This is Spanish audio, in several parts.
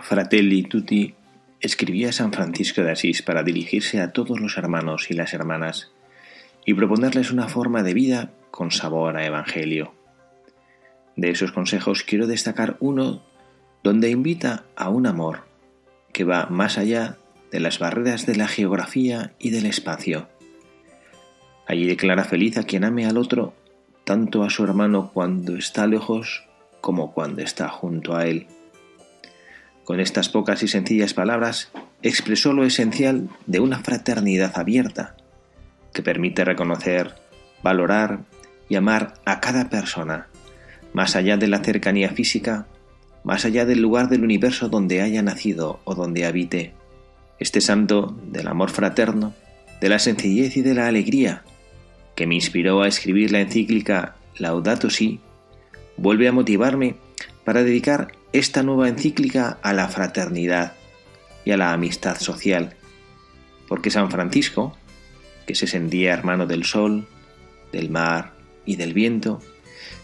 Fratelli Tutti escribía San Francisco de Asís para dirigirse a todos los hermanos y las hermanas y proponerles una forma de vida con sabor a Evangelio. De esos consejos quiero destacar uno donde invita a un amor que va más allá de las barreras de la geografía y del espacio. Allí declara feliz a quien ame al otro, tanto a su hermano cuando está lejos como cuando está junto a él. Con estas pocas y sencillas palabras expresó lo esencial de una fraternidad abierta, que permite reconocer, valorar y amar a cada persona, más allá de la cercanía física, más allá del lugar del universo donde haya nacido o donde habite. Este santo del amor fraterno, de la sencillez y de la alegría, que me inspiró a escribir la encíclica Laudato Si, vuelve a motivarme para dedicar esta nueva encíclica a la fraternidad y a la amistad social, porque San Francisco, que se sentía hermano del sol, del mar y del viento,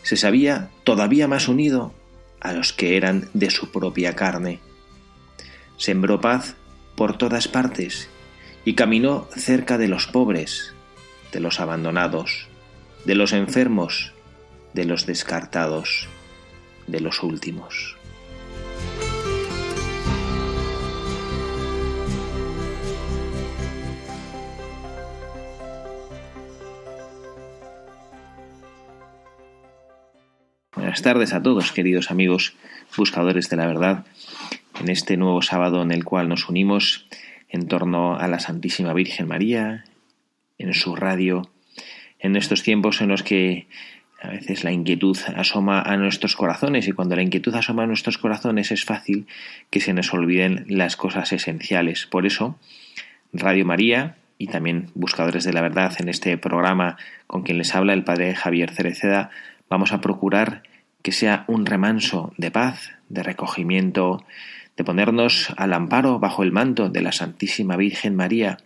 se sabía todavía más unido a los que eran de su propia carne. Sembró paz por todas partes y caminó cerca de los pobres, de los abandonados, de los enfermos, de los descartados, de los últimos. Buenas tardes a todos, queridos amigos buscadores de la verdad, en este nuevo sábado en el cual nos unimos en torno a la Santísima Virgen María, en su radio, en estos tiempos en los que a veces la inquietud asoma a nuestros corazones y cuando la inquietud asoma a nuestros corazones es fácil que se nos olviden las cosas esenciales. Por eso, Radio María y también Buscadores de la Verdad en este programa con quien les habla el Padre Javier Cereceda, vamos a procurar que sea un remanso de paz, de recogimiento, de ponernos al amparo bajo el manto de la Santísima Virgen María,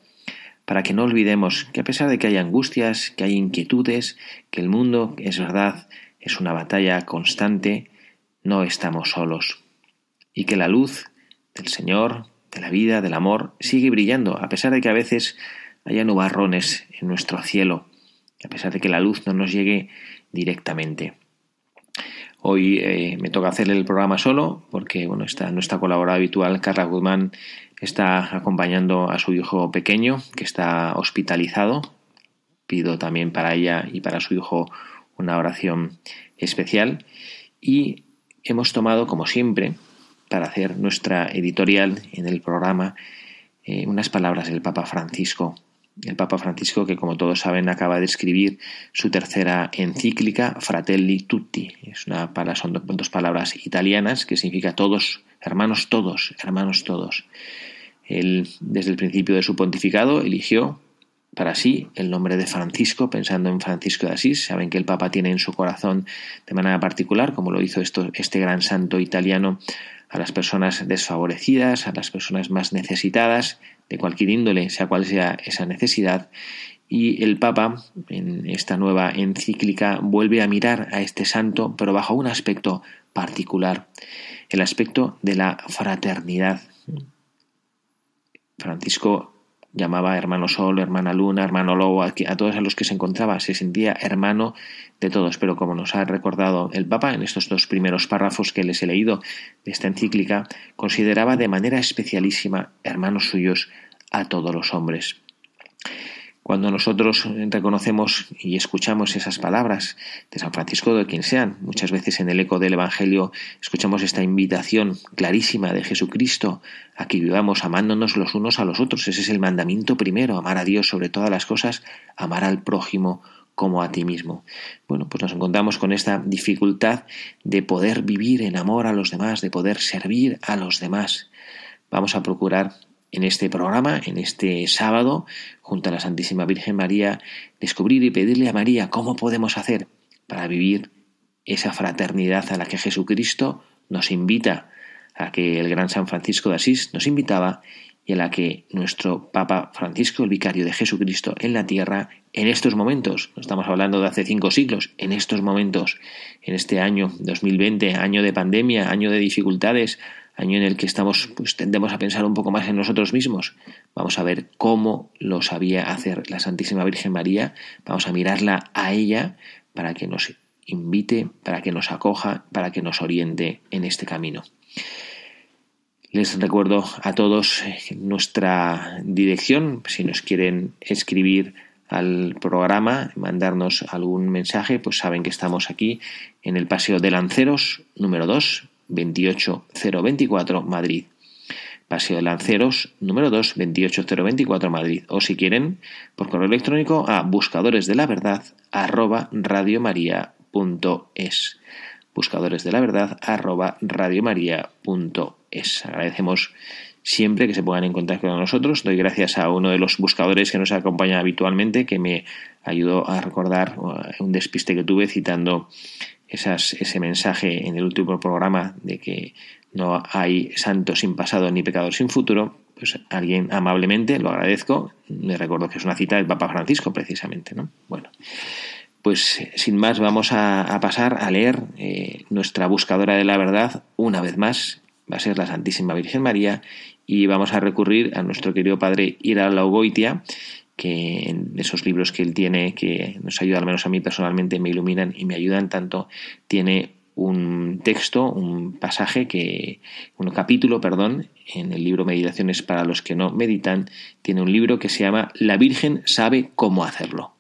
para que no olvidemos que a pesar de que hay angustias, que hay inquietudes, que el mundo, es verdad, es una batalla constante, no estamos solos, y que la luz del Señor, de la vida, del amor, sigue brillando, a pesar de que a veces haya nubarrones en nuestro cielo, a pesar de que la luz no nos llegue directamente. Hoy eh, me toca hacer el programa solo porque bueno, está nuestra colaboradora habitual, Carla Guzmán, está acompañando a su hijo pequeño que está hospitalizado. Pido también para ella y para su hijo una oración especial. Y hemos tomado, como siempre, para hacer nuestra editorial en el programa, eh, unas palabras del Papa Francisco el Papa Francisco, que como todos saben acaba de escribir su tercera encíclica, Fratelli Tutti. Es una, son dos palabras italianas que significa todos, hermanos todos, hermanos todos. Él, desde el principio de su pontificado, eligió para sí el nombre de Francisco, pensando en Francisco de Asís. Saben que el Papa tiene en su corazón de manera particular, como lo hizo esto, este gran santo italiano, a las personas desfavorecidas, a las personas más necesitadas, de cualquier índole, sea cual sea esa necesidad, y el Papa, en esta nueva encíclica, vuelve a mirar a este santo, pero bajo un aspecto particular, el aspecto de la fraternidad. Francisco llamaba hermano Sol, hermana Luna, hermano Lobo, a, todos a los que se encontraba, se sentía hermano de todos, pero como nos ha recordado el Papa en estos dos primeros párrafos que les he leído de esta encíclica, consideraba de manera especialísima hermanos suyos a todos los hombres. Cuando nosotros reconocemos y escuchamos esas palabras de San Francisco, de quien sean, muchas veces en el eco del Evangelio escuchamos esta invitación clarísima de Jesucristo a que vivamos amándonos los unos a los otros. Ese es el mandamiento primero, amar a Dios sobre todas las cosas, amar al prójimo como a ti mismo. Bueno, pues nos encontramos con esta dificultad de poder vivir en amor a los demás, de poder servir a los demás. Vamos a procurar en este programa, en este sábado, junto a la Santísima Virgen María, descubrir y pedirle a María cómo podemos hacer para vivir esa fraternidad a la que Jesucristo nos invita, a que el gran San Francisco de Asís nos invitaba y a la que nuestro Papa Francisco, el vicario de Jesucristo en la tierra, en estos momentos, no estamos hablando de hace cinco siglos, en estos momentos, en este año 2020, año de pandemia, año de dificultades, año en el que estamos, pues tendemos a pensar un poco más en nosotros mismos. Vamos a ver cómo lo sabía hacer la Santísima Virgen María, vamos a mirarla a ella para que nos invite, para que nos acoja, para que nos oriente en este camino. Les recuerdo a todos nuestra dirección, si nos quieren escribir al programa, mandarnos algún mensaje, pues saben que estamos aquí en el Paseo de Lanceros, número 2, 28024, Madrid. Paseo de Lanceros, número 2, 28024, Madrid. O si quieren, por correo electrónico a buscadores de arroba. Buscadores de la verdad, arroba. Agradecemos siempre que se pongan en contacto con nosotros. Doy gracias a uno de los buscadores que nos acompaña habitualmente, que me ayudó a recordar un despiste que tuve citando ese mensaje en el último programa de que no hay santo sin pasado ni pecador sin futuro, pues alguien amablemente, lo agradezco, me recuerdo que es una cita del Papa Francisco precisamente, ¿no? Bueno, pues sin más vamos a, pasar a leer eh, nuestra buscadora de la verdad una vez más, va a ser la Santísima Virgen María y vamos a recurrir a nuestro querido Padre Ira Laugoitia, que en esos libros que él tiene, que nos ayuda, al menos a mí personalmente, me iluminan y me ayudan tanto, tiene un texto, un pasaje que, un capítulo, perdón, en el libro Meditaciones para los que no meditan, tiene un libro que se llama La Virgen sabe cómo hacerlo.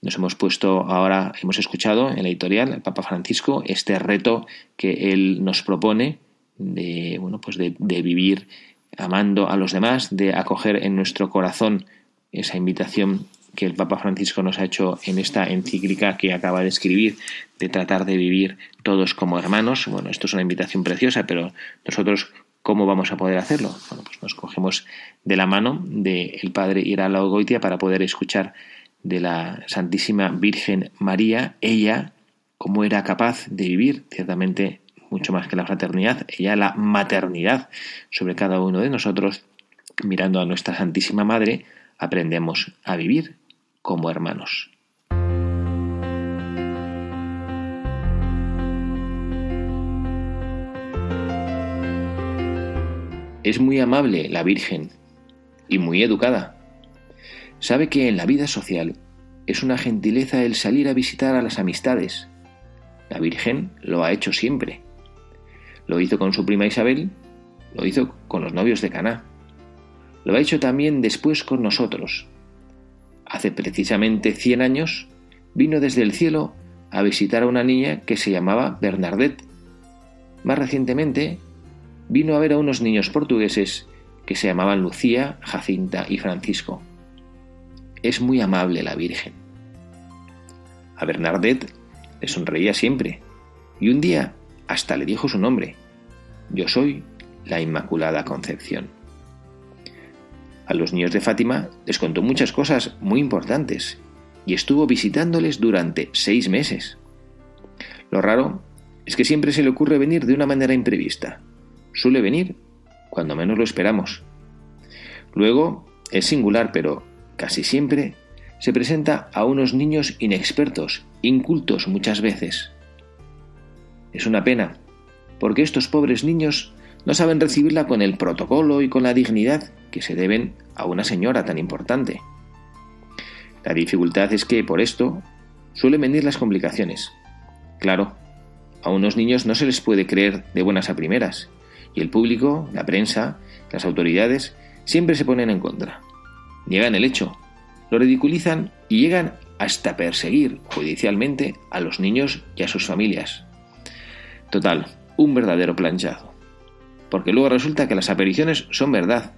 Nos hemos puesto ahora, hemos escuchado en la editorial, el Papa Francisco, este reto que él nos propone de, bueno, pues de, de vivir amando a los demás, de acoger en nuestro corazón esa invitación que el Papa Francisco nos ha hecho en esta encíclica que acaba de escribir, de tratar de vivir todos como hermanos. Bueno, esto es una invitación preciosa, pero nosotros, ¿cómo vamos a poder hacerlo? Bueno, pues nos cogemos de la mano del Padre Irala Ogoitia para poder escuchar de la Santísima Virgen María, ella, cómo era capaz de vivir, ciertamente mucho más que la fraternidad, ella la maternidad sobre cada uno de nosotros, mirando a nuestra Santísima Madre, aprendemos a vivir como hermanos. Es muy amable la Virgen y muy educada. Sabe que en la vida social es una gentileza el salir a visitar a las amistades. La Virgen lo ha hecho siempre. Lo hizo con su prima Isabel, lo hizo con los novios de Caná. Lo ha hecho también después con nosotros. Hace precisamente 100 años vino desde el cielo a visitar a una niña que se llamaba Bernadette. Más recientemente vino a ver a unos niños portugueses que se llamaban Lucía, Jacinta y Francisco. Es muy amable la Virgen. A Bernadette le sonreía siempre y un día hasta le dijo su nombre. Yo soy la Inmaculada Concepción. A los niños de Fátima les contó muchas cosas muy importantes y estuvo visitándoles durante seis meses. Lo raro es que siempre se le ocurre venir de una manera imprevista. Suele venir cuando menos lo esperamos. Luego es singular, pero casi siempre se presenta a unos niños inexpertos, incultos muchas veces. Es una pena, porque estos pobres niños no saben recibirla con el protocolo y con la dignidad que se deben a una señora tan importante. La dificultad es que, por esto, suelen venir las complicaciones. Claro, a unos niños no se les puede creer de buenas a primeras, y el público, la prensa, las autoridades, siempre se ponen en contra. Niegan el hecho, lo ridiculizan y llegan hasta perseguir judicialmente a los niños y a sus familias. Total, un verdadero planchado. Porque luego resulta que las apariciones son verdad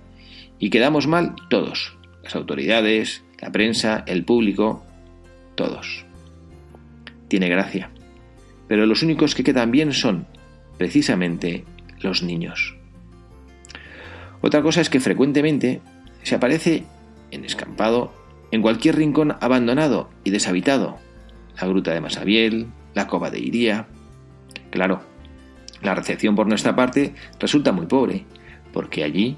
y quedamos mal todos, las autoridades, la prensa, el público, todos. Tiene gracia. Pero los únicos que quedan bien son, precisamente, los niños. Otra cosa es que frecuentemente se aparece en escampado en cualquier rincón abandonado y deshabitado. La gruta de Masabiel, la cova de Iría. Claro, la recepción por nuestra parte resulta muy pobre, porque allí,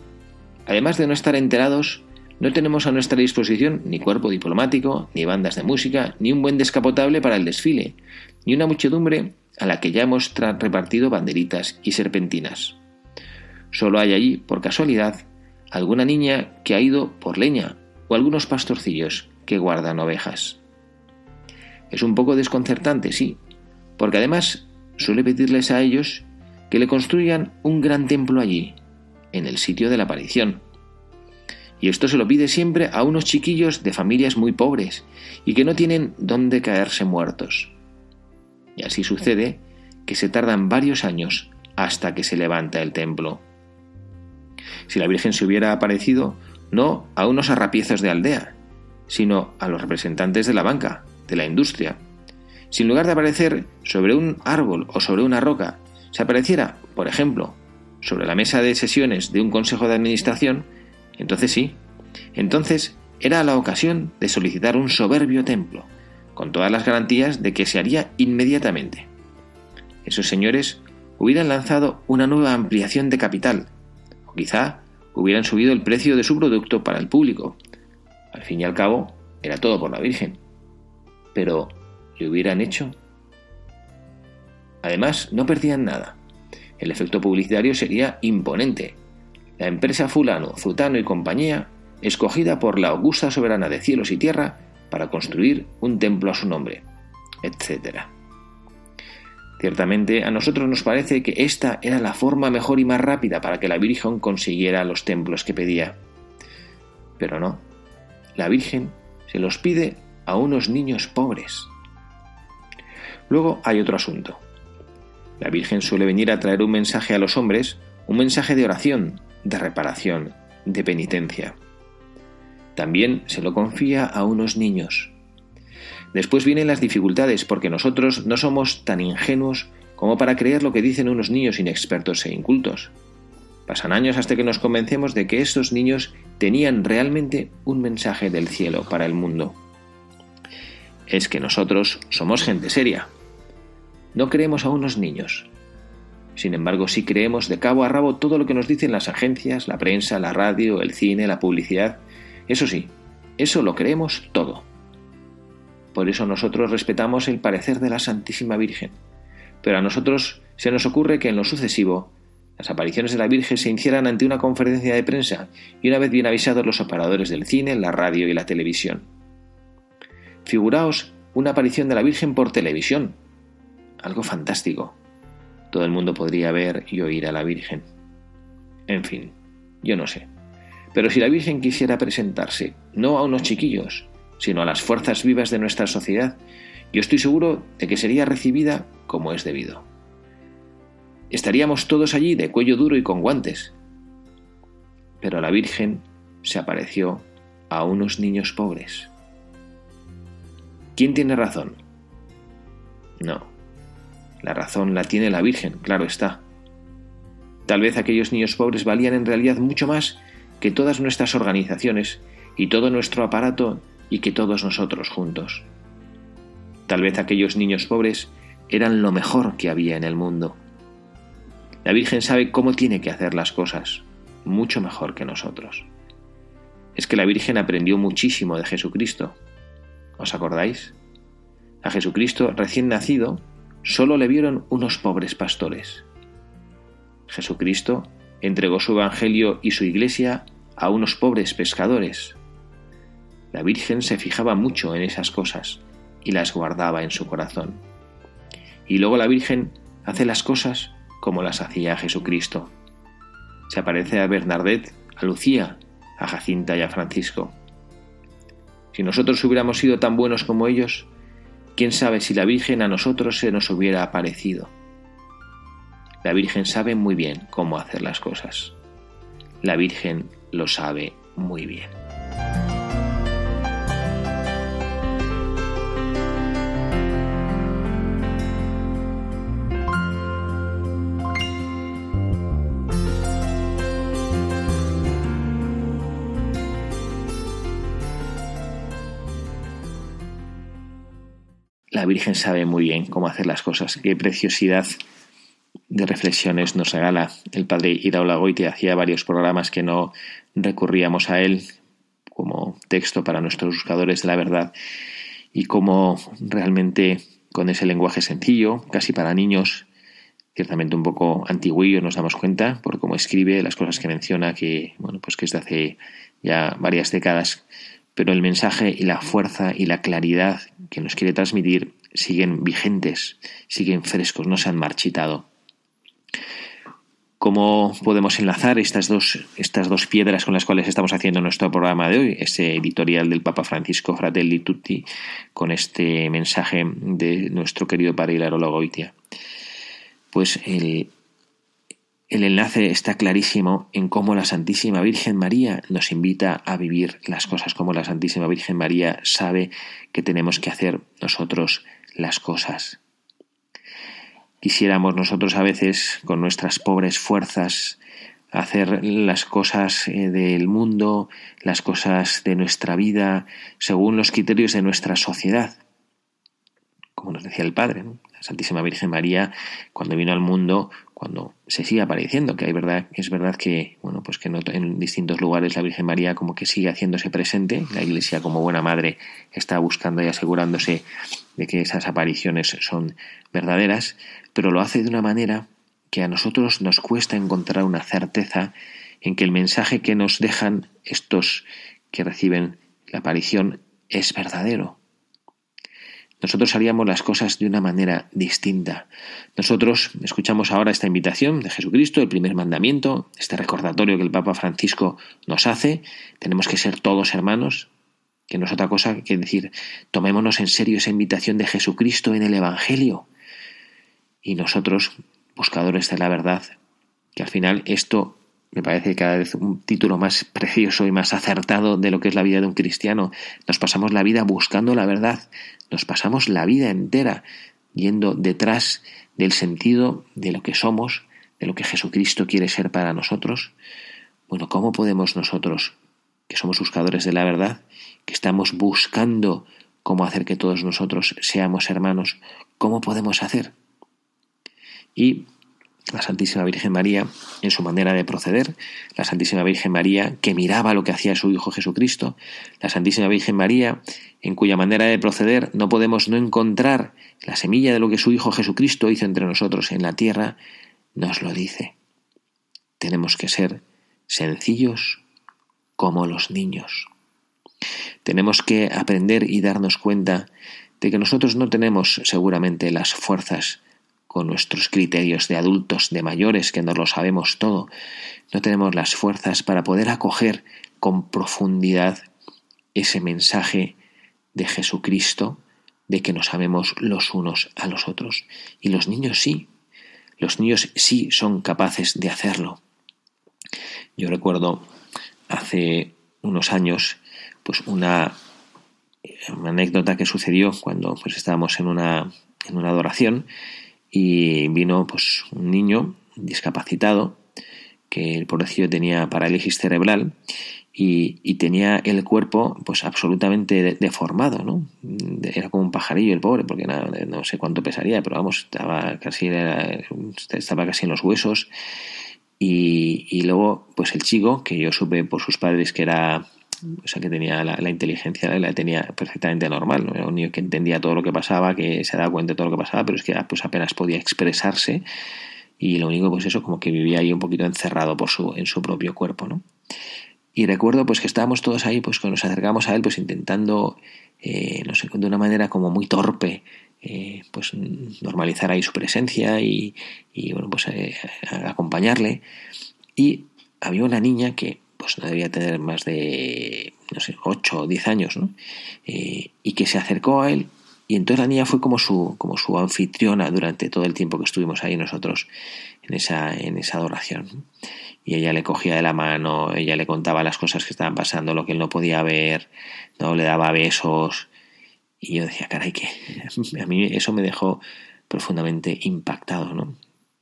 además de no estar enterados, no tenemos a nuestra disposición ni cuerpo diplomático, ni bandas de música, ni un buen descapotable para el desfile, ni una muchedumbre a la que ya hemos repartido banderitas y serpentinas. Solo hay allí, por casualidad, alguna niña que ha ido por leña o algunos pastorcillos que guardan ovejas. Es un poco desconcertante, sí, porque además suele pedirles a ellos que le construyan un gran templo allí, en el sitio de la aparición. Y esto se lo pide siempre a unos chiquillos de familias muy pobres y que no tienen dónde caerse muertos. Y así sucede que se tardan varios años hasta que se levanta el templo. Si la Virgen se hubiera aparecido no a unos arrapiezos de aldea, sino a los representantes de la banca, de la industria, si en lugar de aparecer sobre un árbol o sobre una roca, se apareciera, por ejemplo, sobre la mesa de sesiones de un consejo de administración, entonces sí, entonces era la ocasión de solicitar un soberbio templo, con todas las garantías de que se haría inmediatamente. Esos señores hubieran lanzado una nueva ampliación de capital, o quizá hubieran subido el precio de su producto para el público. Al fin y al cabo, era todo por la Virgen. Pero, ¿lo hubieran hecho? Además, no perdían nada. El efecto publicitario sería imponente. La empresa fulano, Zutano y compañía, escogida por la augusta soberana de cielos y tierra para construir un templo a su nombre, etc. Ciertamente a nosotros nos parece que esta era la forma mejor y más rápida para que la Virgen consiguiera los templos que pedía. Pero no, la Virgen se los pide a unos niños pobres. Luego hay otro asunto. La Virgen suele venir a traer un mensaje a los hombres, un mensaje de oración, de reparación, de penitencia. También se lo confía a unos niños. Después vienen las dificultades porque nosotros no somos tan ingenuos como para creer lo que dicen unos niños inexpertos e incultos. Pasan años hasta que nos convencemos de que estos niños tenían realmente un mensaje del cielo para el mundo. Es que nosotros somos gente seria, no creemos a unos niños. Sin embargo, sí creemos de cabo a rabo todo lo que nos dicen las agencias, la prensa, la radio, el cine, la publicidad. Eso sí, eso lo creemos todo. Por eso nosotros respetamos el parecer de la Santísima Virgen. Pero a nosotros se nos ocurre que en lo sucesivo las apariciones de la Virgen se hicieran ante una conferencia de prensa y una vez bien avisados los operadores del cine, la radio y la televisión. Figuraos una aparición de la Virgen por televisión, algo fantástico. Todo el mundo podría ver y oír a la Virgen. En fin, yo no sé. Pero si la Virgen quisiera presentarse no a unos chiquillos, sino a las fuerzas vivas de nuestra sociedad, yo estoy seguro de que sería recibida como es debido. Estaríamos todos allí de cuello duro y con guantes. Pero la Virgen se apareció a unos niños pobres. ¿Quién tiene razón? No, la razón la tiene la Virgen, claro está. Tal vez aquellos niños pobres valían en realidad mucho más que todas nuestras organizaciones y todo nuestro aparato y que todos nosotros juntos. Tal vez aquellos niños pobres eran lo mejor que había en el mundo. La Virgen sabe cómo tiene que hacer las cosas, mucho mejor que nosotros. Es que la Virgen aprendió muchísimo de Jesucristo. ¿Os acordáis? A Jesucristo recién nacido solo le vieron unos pobres pastores. Jesucristo entregó su Evangelio y su Iglesia a unos pobres pescadores. La Virgen se fijaba mucho en esas cosas y las guardaba en su corazón. Y luego la Virgen hace las cosas como las hacía Jesucristo. Se aparece a Bernadette, a Lucía, a Jacinta y a Francisco. Si nosotros hubiéramos sido tan buenos como ellos, ¿Quién sabe si la Virgen a nosotros se nos hubiera aparecido? La Virgen sabe muy bien cómo hacer las cosas. La Virgen lo sabe muy bien. La Virgen sabe muy bien cómo hacer las cosas. Qué preciosidad de reflexiones nos regala el padre Iraola Goite. Hacía varios programas que no recurríamos a él como texto para nuestros buscadores de la verdad y cómo realmente con ese lenguaje sencillo, casi para niños, ciertamente un poco antiguillo, nos damos cuenta por cómo escribe las cosas que menciona, que bueno, pues que es de hace ya varias décadas, pero el mensaje y la fuerza y la claridad que nos quiere transmitir siguen vigentes, siguen frescos, no se han marchitado. ¿Cómo podemos enlazar estas dos, estas dos piedras con las cuales estamos haciendo nuestro programa de hoy? Ese editorial del Papa Francisco Fratelli Tutti con este mensaje de nuestro querido padre Hilaro Goitia. Pues el, el enlace está clarísimo en cómo la Santísima Virgen María nos invita a vivir las cosas, como la Santísima Virgen María sabe que tenemos que hacer nosotros las cosas. Quisiéramos nosotros a veces, con nuestras pobres fuerzas, hacer las cosas eh, del mundo, las cosas de nuestra vida, según los criterios de nuestra sociedad. Como nos decía el Padre, la Santísima Virgen María, cuando vino al mundo, cuando se sigue apareciendo, que es verdad que, bueno, pues que en distintos lugares la Virgen María como que sigue haciéndose presente, la Iglesia como buena madre está buscando y asegurándose de que esas apariciones son verdaderas, pero lo hace de una manera que a nosotros nos cuesta encontrar una certeza en que el mensaje que nos dejan estos que reciben la aparición es verdadero, nosotros haríamos las cosas de una manera distinta. Nosotros escuchamos ahora esta invitación de Jesucristo, el primer mandamiento, este recordatorio que el Papa Francisco nos hace. Tenemos que ser todos hermanos, que no es otra cosa que decir, tomémonos en serio esa invitación de Jesucristo en el Evangelio. Y nosotros, buscadores de la verdad, que al final esto me parece cada vez un título más precioso y más acertado de lo que es la vida de un cristiano. Nos pasamos la vida buscando la verdad, nos pasamos la vida entera yendo detrás del sentido de lo que somos, de lo que Jesucristo quiere ser para nosotros. Bueno, ¿cómo podemos nosotros, que somos buscadores de la verdad, que estamos buscando cómo hacer que todos nosotros seamos hermanos, cómo podemos hacer? Y la Santísima Virgen María en su manera de proceder, la Santísima Virgen María que miraba lo que hacía su Hijo Jesucristo, la Santísima Virgen María en cuya manera de proceder no podemos no encontrar la semilla de lo que su Hijo Jesucristo hizo entre nosotros en la tierra, nos lo dice. Tenemos que ser sencillos como los niños. Tenemos que aprender y darnos cuenta de que nosotros no tenemos seguramente las fuerzas con nuestros criterios de adultos, de mayores, que no lo sabemos todo, no tenemos las fuerzas para poder acoger con profundidad ese mensaje de Jesucristo, de que nos amemos los unos a los otros. Y los niños sí, los niños sí son capaces de hacerlo. Yo recuerdo hace unos años, pues una, anécdota que sucedió cuando pues estábamos en una, en una adoración y vino pues un niño discapacitado que el pobrecillo tenía parálisis cerebral y, tenía el cuerpo pues absolutamente deformado, ¿no? Era como un pajarillo el pobre, porque no, no sé cuánto pesaría, pero vamos, estaba casi, estaba casi en los huesos. Y, y, luego, pues el chico, que yo supe por sus padres que era o sea, que tenía la, inteligencia, la tenía perfectamente normal, ¿no? Era un niño que entendía todo lo que pasaba, que se daba cuenta de todo lo que pasaba, pero es que pues apenas podía expresarse y lo único, pues eso, como que vivía ahí un poquito encerrado por su, en su propio cuerpo, ¿no? Y recuerdo pues que estábamos todos ahí, pues cuando nos acercamos a él, pues intentando, eh, no sé, de una manera como muy torpe, eh, pues normalizar ahí su presencia y, y bueno, pues eh, acompañarle. Y había una niña que pues no debía tener más de, no sé, 8 o 10 años, ¿no? Eh, y que se acercó a él y entonces la niña fue como su, como su anfitriona durante todo el tiempo que estuvimos ahí nosotros en esa, en esa adoración. Y ella le cogía de la mano, ella le contaba las cosas que estaban pasando, lo que él no podía ver, no le daba besos. Y yo decía, caray, que a mí eso me dejó profundamente impactado, ¿no?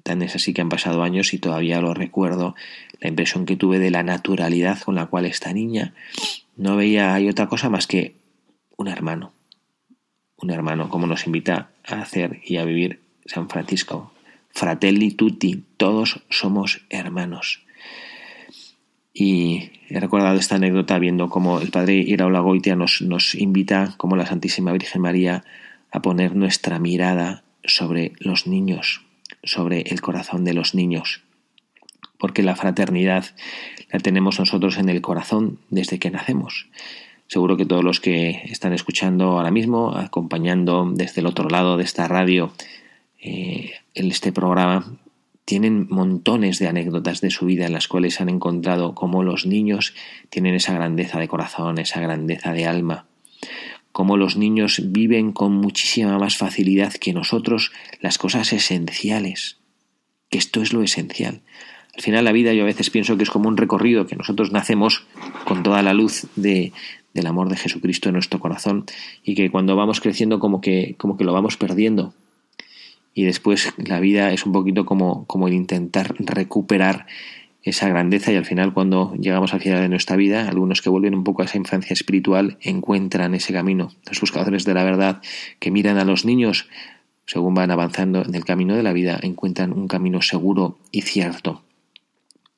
Tan es así que han pasado años y todavía lo recuerdo, la impresión que tuve de la naturalidad con la cual esta niña no veía hay otra cosa más que un hermano, un hermano, como nos invita a hacer y a vivir San Francisco. Fratelli tutti, todos somos hermanos. Y he recordado esta anécdota viendo cómo el padre Iraola Goitia nos, nos invita, como la Santísima Virgen María, a poner nuestra mirada sobre los niños, sobre el corazón de los niños. Porque la fraternidad la tenemos nosotros en el corazón desde que nacemos. Seguro que todos los que están escuchando ahora mismo, acompañando desde el otro lado de esta radio eh, este programa, tienen montones de anécdotas de su vida en las cuales han encontrado cómo los niños tienen esa grandeza de corazón, esa grandeza de alma, cómo los niños viven con muchísima más facilidad que nosotros las cosas esenciales, que esto es lo esencial. Al final la vida yo a veces pienso que es como un recorrido, que nosotros nacemos con toda la luz de, del amor de Jesucristo en nuestro corazón y que cuando vamos creciendo como que, como que lo vamos perdiendo. Y después la vida es un poquito como, como el intentar recuperar esa grandeza y al final cuando llegamos al final de nuestra vida, algunos que vuelven un poco a esa infancia espiritual encuentran ese camino. Los buscadores de la verdad que miran a los niños según van avanzando en el camino de la vida, encuentran un camino seguro y cierto.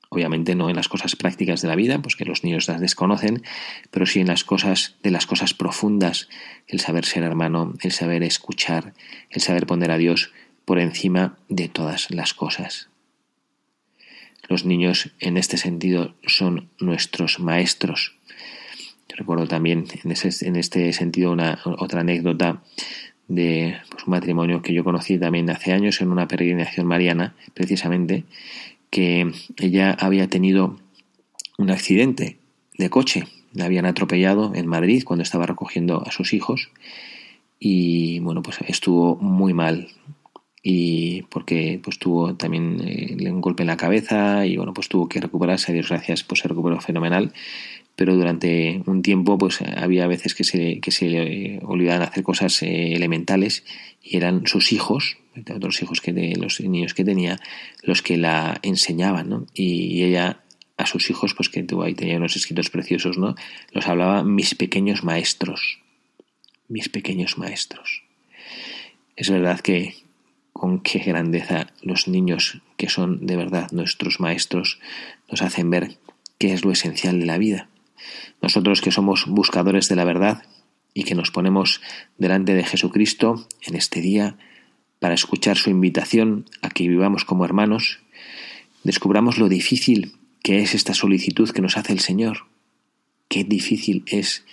Obviamente no en las cosas prácticas de la vida, pues que los niños las desconocen, pero sí en las cosas de las cosas profundas, el saber ser hermano, el saber escuchar, el saber poner a Dios por encima de todas las cosas. Los niños en este sentido son nuestros maestros. Yo recuerdo también en, en este sentido una otra anécdota de pues, un matrimonio que yo conocí también hace años en una peregrinación mariana, precisamente, que ella había tenido un accidente de coche. La habían atropellado en Madrid cuando estaba recogiendo a sus hijos y bueno, pues estuvo muy mal y porque pues tuvo también eh, un golpe en la cabeza y bueno, pues tuvo que recuperarse, a Dios gracias, pues se recuperó fenomenal pero durante un tiempo pues había veces que se, que se eh, olvidaban hacer cosas eh, elementales y eran sus hijos, otros hijos que de los niños que tenía, los que la enseñaban, ¿no? Y ella a sus hijos, pues que tuvo ahí tenía unos escritos preciosos, ¿no? Los hablaba mis pequeños maestros, mis pequeños maestros. Es verdad que con qué grandeza los niños que son de verdad nuestros maestros nos hacen ver qué es lo esencial de la vida nosotros que somos buscadores de la verdad y que nos ponemos delante de Jesucristo en este día para escuchar su invitación a que vivamos como hermanos, descubramos lo difícil que es esta solicitud que nos hace el Señor. Qué difícil es,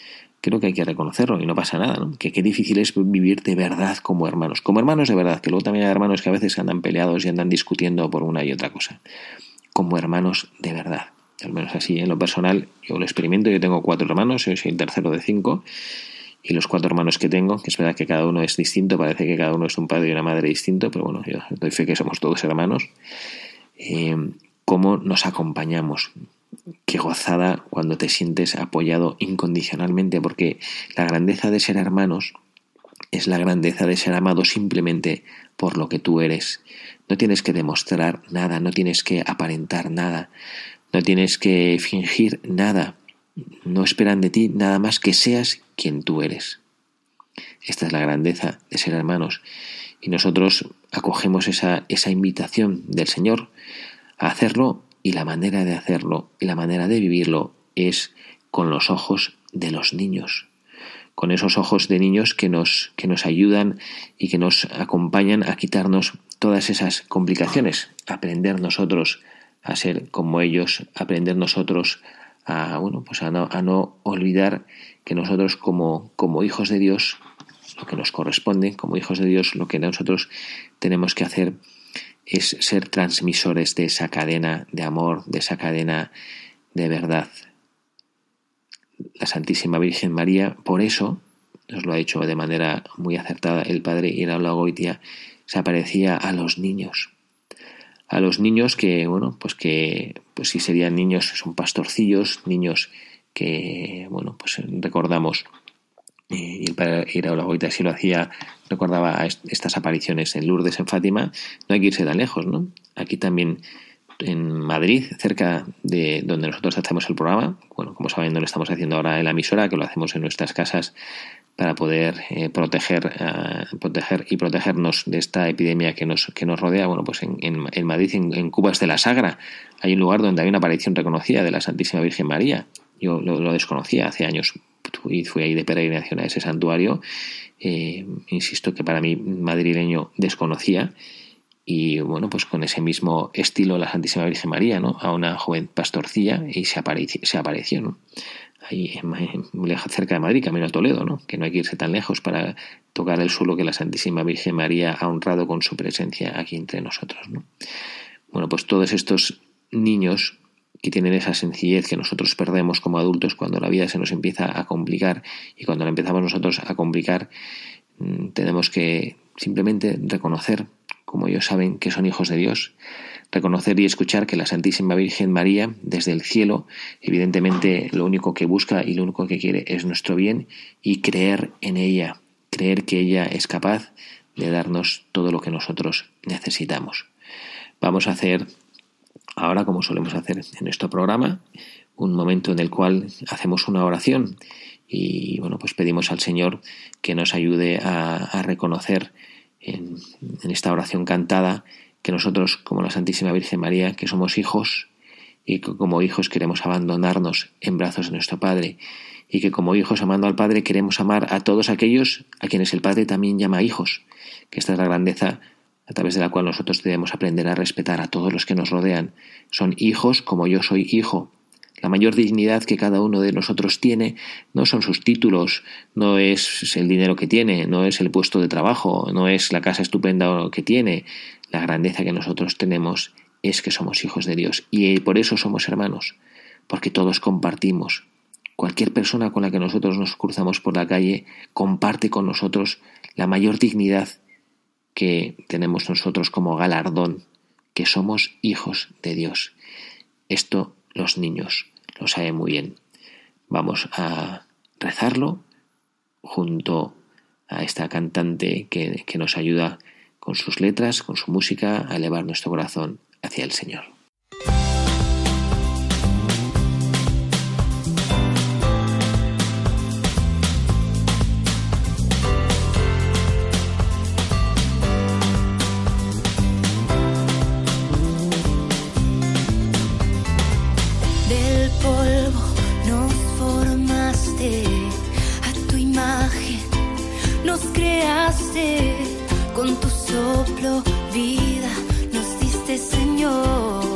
creo que hay que reconocerlo y no pasa nada, ¿no? que qué difícil es vivir de verdad como hermanos, como hermanos de verdad, que luego también hay hermanos que a veces andan peleados y andan discutiendo por una y otra cosa, como hermanos de verdad al menos así en lo personal, yo lo experimento, yo tengo cuatro hermanos, yo soy el tercero de cinco, y los cuatro hermanos que tengo, que es verdad que cada uno es distinto, parece que cada uno es un padre y una madre distinto, pero bueno, yo doy fe que somos todos hermanos, eh, cómo nos acompañamos, qué gozada cuando te sientes apoyado incondicionalmente, porque la grandeza de ser hermanos es la grandeza de ser amado simplemente por lo que tú eres. No tienes que demostrar nada, no tienes que aparentar nada, no tienes que fingir nada. No esperan de ti nada más que seas quien tú eres. Esta es la grandeza de ser hermanos. Y nosotros acogemos esa, esa invitación del Señor a hacerlo y la manera de hacerlo y la manera de vivirlo es con los ojos de los niños, con esos ojos de niños que nos, que nos ayudan y que nos acompañan a quitarnos todas esas complicaciones, aprender nosotros a ser como ellos, aprender nosotros a, bueno, pues a, no, a no olvidar que nosotros como, como hijos de Dios, lo que nos corresponde, como hijos de Dios, lo que nosotros tenemos que hacer es ser transmisores de esa cadena de amor, de esa cadena de verdad. La Santísima Virgen María, por eso, nos lo ha dicho de manera muy acertada el padre Iraola Goitia, se aparecía a los niños a los niños que, bueno, pues que, pues si serían niños, son pastorcillos, niños que, bueno, pues recordamos, eh, y el padre Iraola si lo hacía, recordaba estas apariciones en Lourdes, en Fátima, no hay que irse tan lejos, ¿no? Aquí también en Madrid, cerca de donde nosotros hacemos el programa. Bueno, como saben, no lo estamos haciendo ahora en la emisora, que lo hacemos en nuestras casas para poder eh, proteger, uh, proteger y protegernos de esta epidemia que nos, que nos rodea. Bueno, pues en, en, en Madrid, en, en, Cubas de la Sagra, hay un lugar donde hay una aparición reconocida de la Santísima Virgen María. Yo lo, lo desconocía hace años y fui ahí de peregrinación a ese santuario. Eh, insisto que para mí madrileño desconocía y bueno, pues con ese mismo estilo la Santísima Virgen María, ¿no? A una joven pastorcilla y se apareció, se apareció ¿no? Ahí en, en, cerca de Madrid, camino a Toledo, ¿no? Que no hay que irse tan lejos para tocar el suelo que la Santísima Virgen María ha honrado con su presencia aquí entre nosotros, ¿no? Bueno, pues todos estos niños que tienen esa sencillez que nosotros perdemos como adultos cuando la vida se nos empieza a complicar y cuando la empezamos nosotros a complicar, tenemos que simplemente reconocer como ellos saben que son hijos de Dios, reconocer y escuchar que la Santísima Virgen María, desde el cielo, evidentemente lo único que busca y lo único que quiere es nuestro bien y creer en ella, creer que ella es capaz de darnos todo lo que nosotros necesitamos. Vamos a hacer ahora, como solemos hacer en nuestro programa, un momento en el cual hacemos una oración y bueno, pues pedimos al Señor que nos ayude a, reconocer en, en, esta oración cantada que nosotros, como la Santísima Virgen María, que somos hijos y que como hijos queremos abandonarnos en brazos de nuestro Padre y que como hijos amando al Padre queremos amar a todos aquellos a quienes el Padre también llama hijos, que esta es la grandeza a través de la cual nosotros debemos aprender a respetar a todos los que nos rodean. Son hijos como yo soy hijo, la mayor dignidad que cada uno de nosotros tiene no son sus títulos, no es el dinero que tiene, no es el puesto de trabajo, no es la casa estupenda que tiene. La grandeza que nosotros tenemos es que somos hijos de Dios y por eso somos hermanos, porque todos compartimos. Cualquier persona con la que nosotros nos cruzamos por la calle comparte con nosotros la mayor dignidad que tenemos nosotros como galardón, que somos hijos de Dios. Esto los niños lo saben muy bien. Vamos a rezarlo junto a esta cantante que, que nos ayuda con sus letras, con su música, a elevar nuestro corazón hacia el Señor. Soplo vida nos diste Señor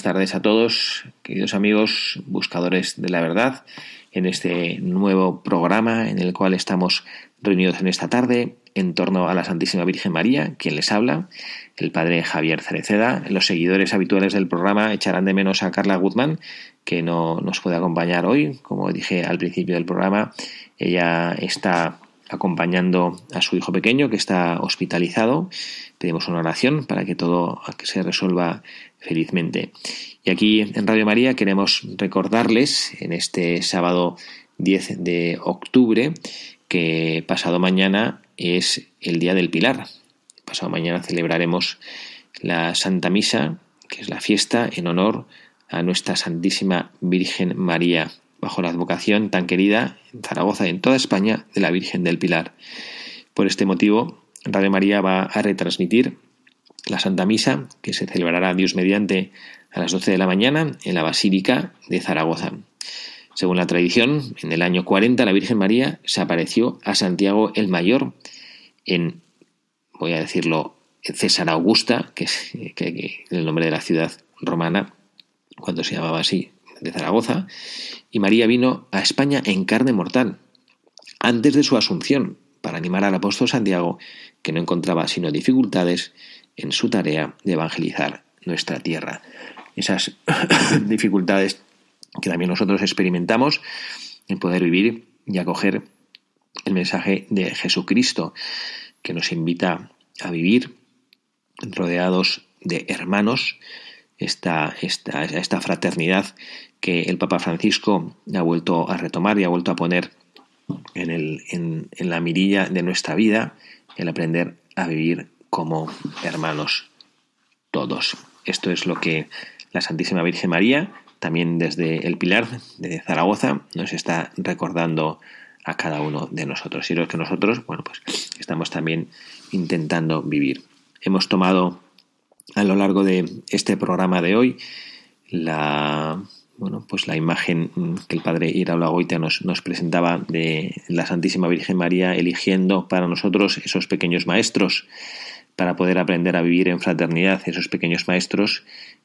buenas tardes a todos, queridos amigos, buscadores de la verdad, en este nuevo programa en el cual estamos reunidos en esta tarde en torno a la Santísima Virgen María, quien les habla, el padre Javier Cereceda. Los seguidores habituales del programa echarán de menos a Carla Guzmán, que no nos puede acompañar hoy. Como dije al principio del programa, ella está acompañando a su hijo pequeño que está hospitalizado. Pedimos una oración para que todo se resuelva felizmente. Y aquí en Radio María queremos recordarles en este sábado 10 de octubre que pasado mañana es el Día del Pilar. Pasado mañana celebraremos la Santa Misa, que es la fiesta en honor a nuestra Santísima Virgen María, bajo la advocación tan querida en Zaragoza y en toda España de la Virgen del Pilar. Por este motivo, Radio María va a retransmitir la Santa Misa, que se celebrará Dios mediante a las 12 de la mañana en la Basílica de Zaragoza. Según la tradición, en el año 40 la Virgen María se apareció a Santiago el Mayor en, voy a decirlo, César Augusta, que es el nombre de la ciudad romana, cuando se llamaba así, de Zaragoza, y María vino a España en carne mortal, antes de su asunción, para animar al apóstol Santiago, que no encontraba sino dificultades en su tarea de evangelizar nuestra tierra. Esas dificultades que también nosotros experimentamos en poder vivir y acoger el mensaje de Jesucristo, que nos invita a vivir rodeados de hermanos, esta, esta, esta fraternidad que el Papa Francisco ha vuelto a retomar y ha vuelto a poner en, el, en, en la mirilla de nuestra vida, el aprender a vivir como hermanos todos. Esto es lo que la Santísima Virgen María, también desde el Pilar de Zaragoza, nos está recordando a cada uno de nosotros y lo que nosotros, bueno, pues estamos también intentando vivir. Hemos tomado a lo largo de este programa de hoy la bueno, pues la imagen que el padre Iraula nos, nos presentaba de la Santísima Virgen María eligiendo para nosotros esos pequeños maestros para poder aprender a vivir en fraternidad, esos pequeños maestros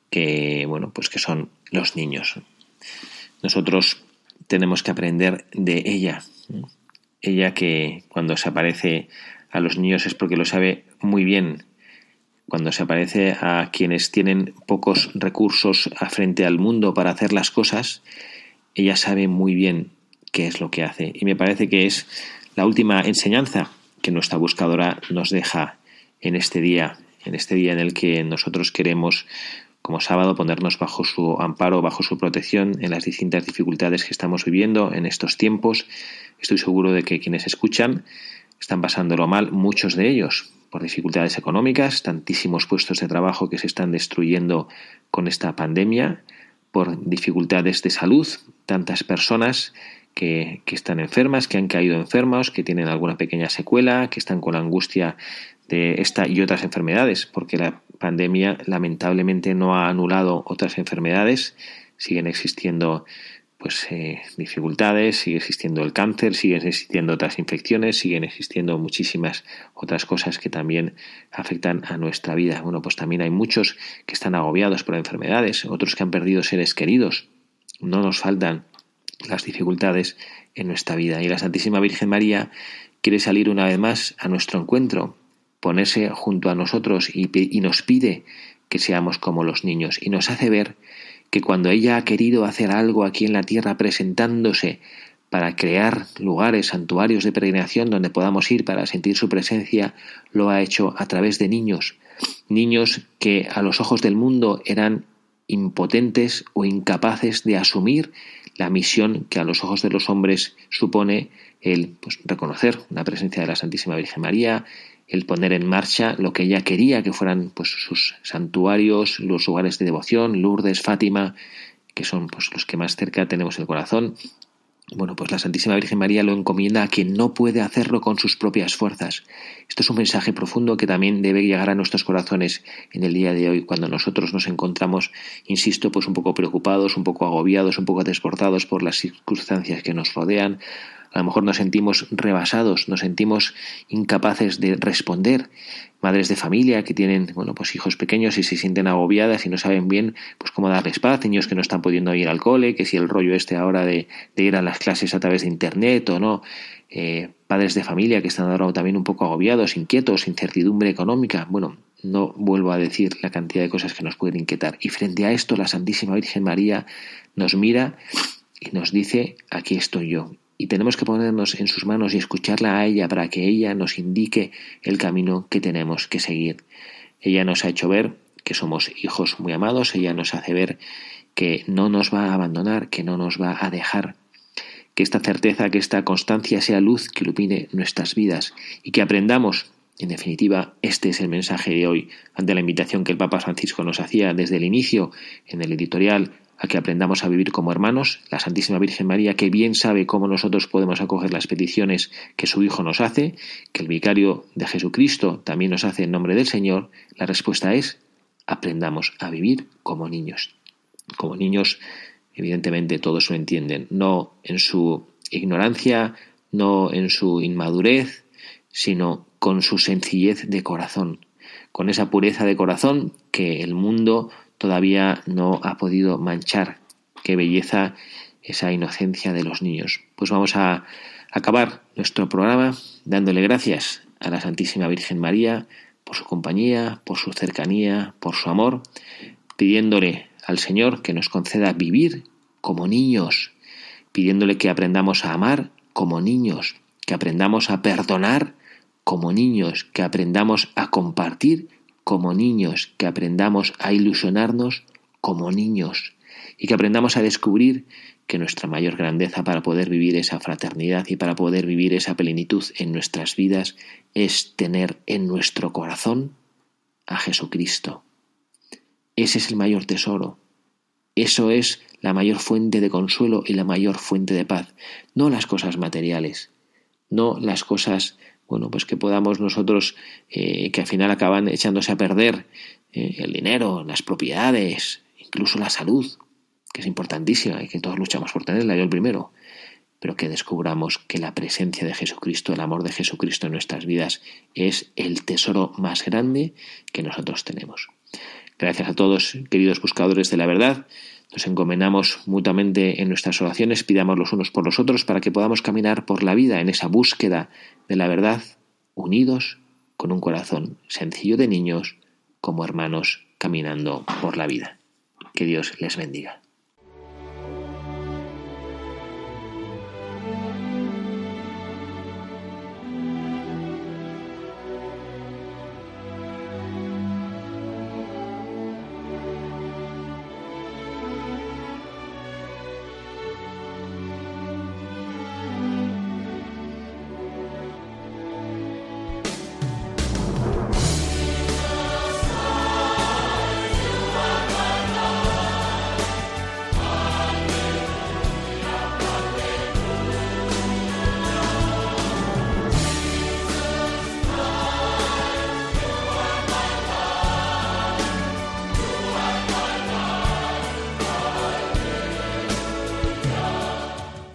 que, bueno, pues que son los niños. Nosotros tenemos que aprender de ella. Ella que cuando se aparece a los niños es porque lo sabe muy bien cuando se aparece a quienes tienen pocos recursos frente al mundo para hacer las cosas, ella sabe muy bien qué es lo que hace. Y me parece que es la última enseñanza que nuestra buscadora nos deja en este día, en este día en el que nosotros queremos como sábado ponernos bajo su amparo, bajo su protección en las distintas dificultades que estamos viviendo en estos tiempos. Estoy seguro de que quienes escuchan están pasándolo mal, muchos de ellos, por dificultades económicas, tantísimos puestos de trabajo que se están destruyendo con esta pandemia, por dificultades de salud, tantas personas que, que, están enfermas, que han caído enfermos, que tienen alguna pequeña secuela, que están con angustia de esta y otras enfermedades, porque la pandemia lamentablemente no ha anulado otras enfermedades, siguen existiendo pues eh, dificultades, sigue existiendo el cáncer, siguen existiendo otras infecciones, siguen existiendo muchísimas otras cosas que también afectan a nuestra vida. Bueno, pues también hay muchos que están agobiados por enfermedades, otros que han perdido seres queridos. No nos faltan las dificultades en nuestra vida. Y la Santísima Virgen María quiere salir una vez más a nuestro encuentro, ponerse junto a nosotros y, y nos pide que seamos como los niños y nos hace ver que cuando ella ha querido hacer algo aquí en la tierra presentándose para crear lugares, santuarios de peregrinación donde podamos ir para sentir su presencia, lo ha hecho a través de niños, niños que a los ojos del mundo eran impotentes o incapaces de asumir la misión que a los ojos de los hombres supone el pues, reconocer la presencia de la Santísima Virgen María, el poner en marcha lo que ella quería que fueran pues, sus santuarios, los lugares de devoción, Lourdes, Fátima, que son pues, los que más cerca tenemos el corazón. Bueno, pues la Santísima Virgen María lo encomienda a quien no puede hacerlo con sus propias fuerzas. Esto es un mensaje profundo que también debe llegar a nuestros corazones en el día de hoy, cuando nosotros nos encontramos, insisto, pues un poco preocupados, un poco agobiados, un poco desbordados por las circunstancias que nos rodean, a lo mejor nos sentimos rebasados, nos sentimos incapaces de responder. Madres de familia que tienen, bueno, pues hijos pequeños y se sienten agobiadas y no saben bien, pues cómo darles paz, niños que no están pudiendo ir al cole, que si el rollo este ahora de, ir a las clases a través de internet o no, eh, padres de familia que están ahora también un poco agobiados, inquietos, incertidumbre económica. Bueno, no vuelvo a decir la cantidad de cosas que nos pueden inquietar. Y frente a esto, la Santísima Virgen María nos mira y nos dice, aquí estoy yo. Y tenemos que ponernos en sus manos y escucharla a ella para que ella nos indique el camino que tenemos que seguir. Ella nos ha hecho ver que somos hijos muy amados, ella nos hace ver que no nos va a abandonar, que no nos va a dejar, que esta certeza, que esta constancia sea luz que ilumine nuestras vidas y que aprendamos en definitiva, este es el mensaje de hoy ante la invitación que el Papa Francisco nos hacía desde el inicio en el editorial a que aprendamos a vivir como hermanos, la Santísima Virgen María, que bien sabe cómo nosotros podemos acoger las peticiones que su Hijo nos hace, que el vicario de Jesucristo también nos hace en nombre del Señor, la respuesta es aprendamos a vivir como niños. Como niños, evidentemente todos lo entienden, no en su ignorancia, no en su inmadurez, sino con su sencillez de corazón, con esa pureza de corazón que el mundo todavía no ha podido manchar. Qué belleza esa inocencia de los niños. Pues vamos a acabar nuestro programa dándole gracias a la Santísima Virgen María por su compañía, por su cercanía, por su amor, pidiéndole al Señor que nos conceda vivir como niños, pidiéndole que aprendamos a amar como niños, que aprendamos a perdonar como niños, que aprendamos a compartir como niños, que aprendamos a ilusionarnos como niños y que aprendamos a descubrir que nuestra mayor grandeza para poder vivir esa fraternidad y para poder vivir esa plenitud en nuestras vidas es tener en nuestro corazón a Jesucristo. Ese es el mayor tesoro. Eso es la mayor fuente de consuelo y la mayor fuente de paz, no las cosas materiales, no las cosas bueno, pues que podamos nosotros, eh, que al final acaban echándose a perder eh, el dinero, las propiedades, incluso la salud, que es importantísima y que todos luchamos por tenerla, yo el primero, pero que descubramos que la presencia de Jesucristo, el amor de Jesucristo en nuestras vidas es el tesoro más grande que nosotros tenemos. Gracias a todos, queridos buscadores de la verdad. Nos encomendamos mutuamente en nuestras oraciones, pidamos los unos por los otros para que podamos caminar por la vida en esa búsqueda de la verdad, unidos con un corazón sencillo de niños, como hermanos caminando por la vida. Que Dios les bendiga.